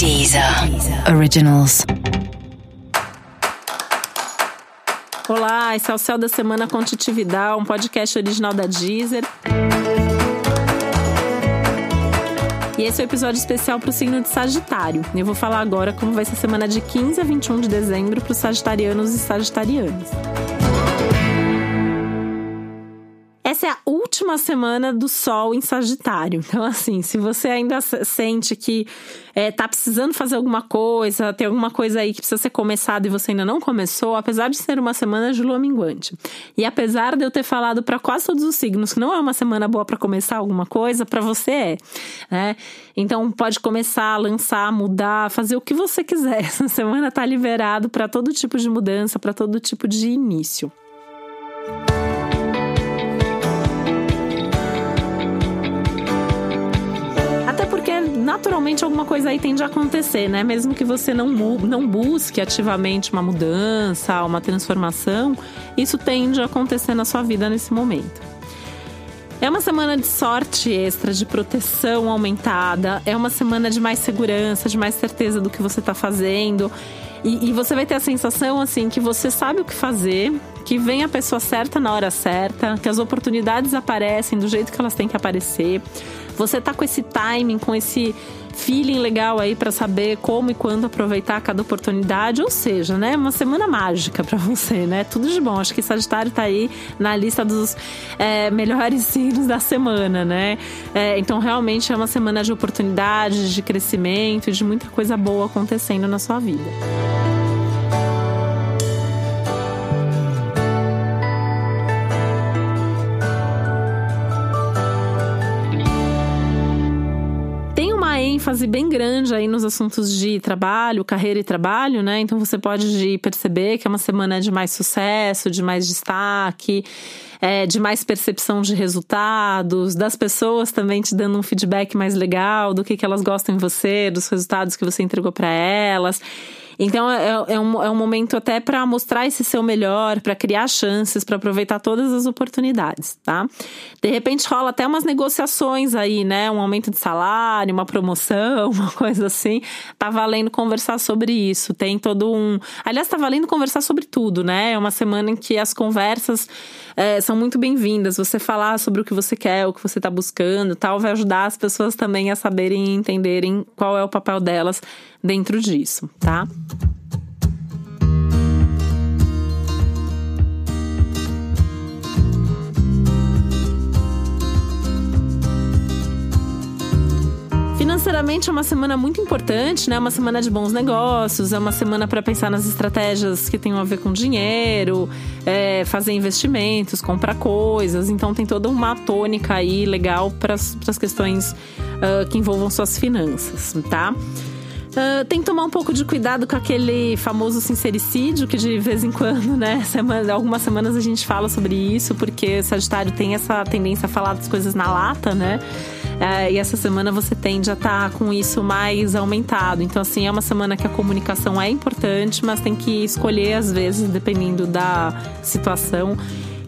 Deezer Originals. Olá, esse é o Céu da Semana com Titividade, um podcast original da Deezer. E esse é o um episódio especial para o signo de Sagitário. Eu vou falar agora como vai ser a semana de 15 a 21 de dezembro para os sagitarianos e sagitarianas. Última semana do Sol em Sagitário. Então, assim, se você ainda sente que é, tá precisando fazer alguma coisa, tem alguma coisa aí que precisa ser começada e você ainda não começou, apesar de ser uma semana de lua minguante. E apesar de eu ter falado para quase todos os signos que não é uma semana boa para começar alguma coisa, para você é, né? Então, pode começar, lançar, mudar, fazer o que você quiser. Essa semana tá liberado para todo tipo de mudança, para todo tipo de início. Alguma coisa aí tende a acontecer, né? Mesmo que você não, não busque ativamente uma mudança, uma transformação, isso tende a acontecer na sua vida nesse momento. É uma semana de sorte extra, de proteção aumentada, é uma semana de mais segurança, de mais certeza do que você está fazendo. E, e, você vai ter a sensação assim que você sabe o que fazer, que vem a pessoa certa na hora certa, que as oportunidades aparecem do jeito que elas têm que aparecer. Você tá com esse timing, com esse feeling legal aí para saber como e quando aproveitar cada oportunidade, ou seja, né, uma semana mágica para você, né? Tudo de bom. Acho que Sagitário tá aí na lista dos é, melhores signos da semana, né? É, então realmente é uma semana de oportunidades, de crescimento e de muita coisa boa acontecendo na sua vida. Ênfase bem grande aí nos assuntos de trabalho, carreira e trabalho, né? Então você pode perceber que é uma semana de mais sucesso, de mais destaque. É, de mais percepção de resultados, das pessoas também te dando um feedback mais legal do que, que elas gostam em você, dos resultados que você entregou para elas. Então é, é, um, é um momento até para mostrar esse seu melhor, para criar chances, para aproveitar todas as oportunidades, tá? De repente rola até umas negociações aí, né? Um aumento de salário, uma promoção, uma coisa assim. Tá valendo conversar sobre isso. Tem todo um. Aliás, tá valendo conversar sobre tudo, né? É uma semana em que as conversas é, são muito bem-vindas. Você falar sobre o que você quer, o que você está buscando, tal, vai ajudar as pessoas também a saberem e entenderem qual é o papel delas dentro disso, tá? Financeiramente é uma semana muito importante, né? Uma semana de bons negócios, é uma semana para pensar nas estratégias que tenham a ver com dinheiro, é, fazer investimentos, comprar coisas. Então tem toda uma tônica aí legal para as questões uh, que envolvam suas finanças, tá? Uh, tem que tomar um pouco de cuidado com aquele famoso sincericídio, que de vez em quando, né? Semana, algumas semanas a gente fala sobre isso, porque Sagitário tem essa tendência a falar das coisas na lata, né? Uh, e essa semana você tende a estar tá com isso mais aumentado. Então, assim, é uma semana que a comunicação é importante, mas tem que escolher, às vezes, dependendo da situação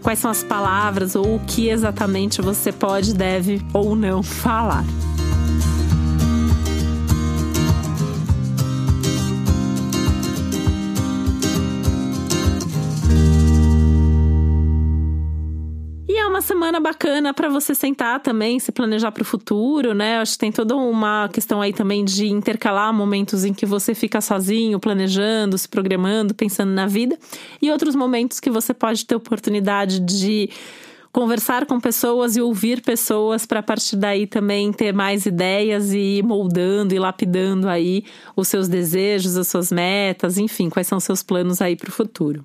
quais são as palavras ou o que exatamente você pode, deve ou não falar. Semana bacana para você sentar também, se planejar para o futuro, né? Acho que tem toda uma questão aí também de intercalar momentos em que você fica sozinho, planejando, se programando, pensando na vida, e outros momentos que você pode ter oportunidade de conversar com pessoas e ouvir pessoas para a partir daí também ter mais ideias e ir moldando e lapidando aí os seus desejos, as suas metas, enfim, quais são seus planos aí para o futuro.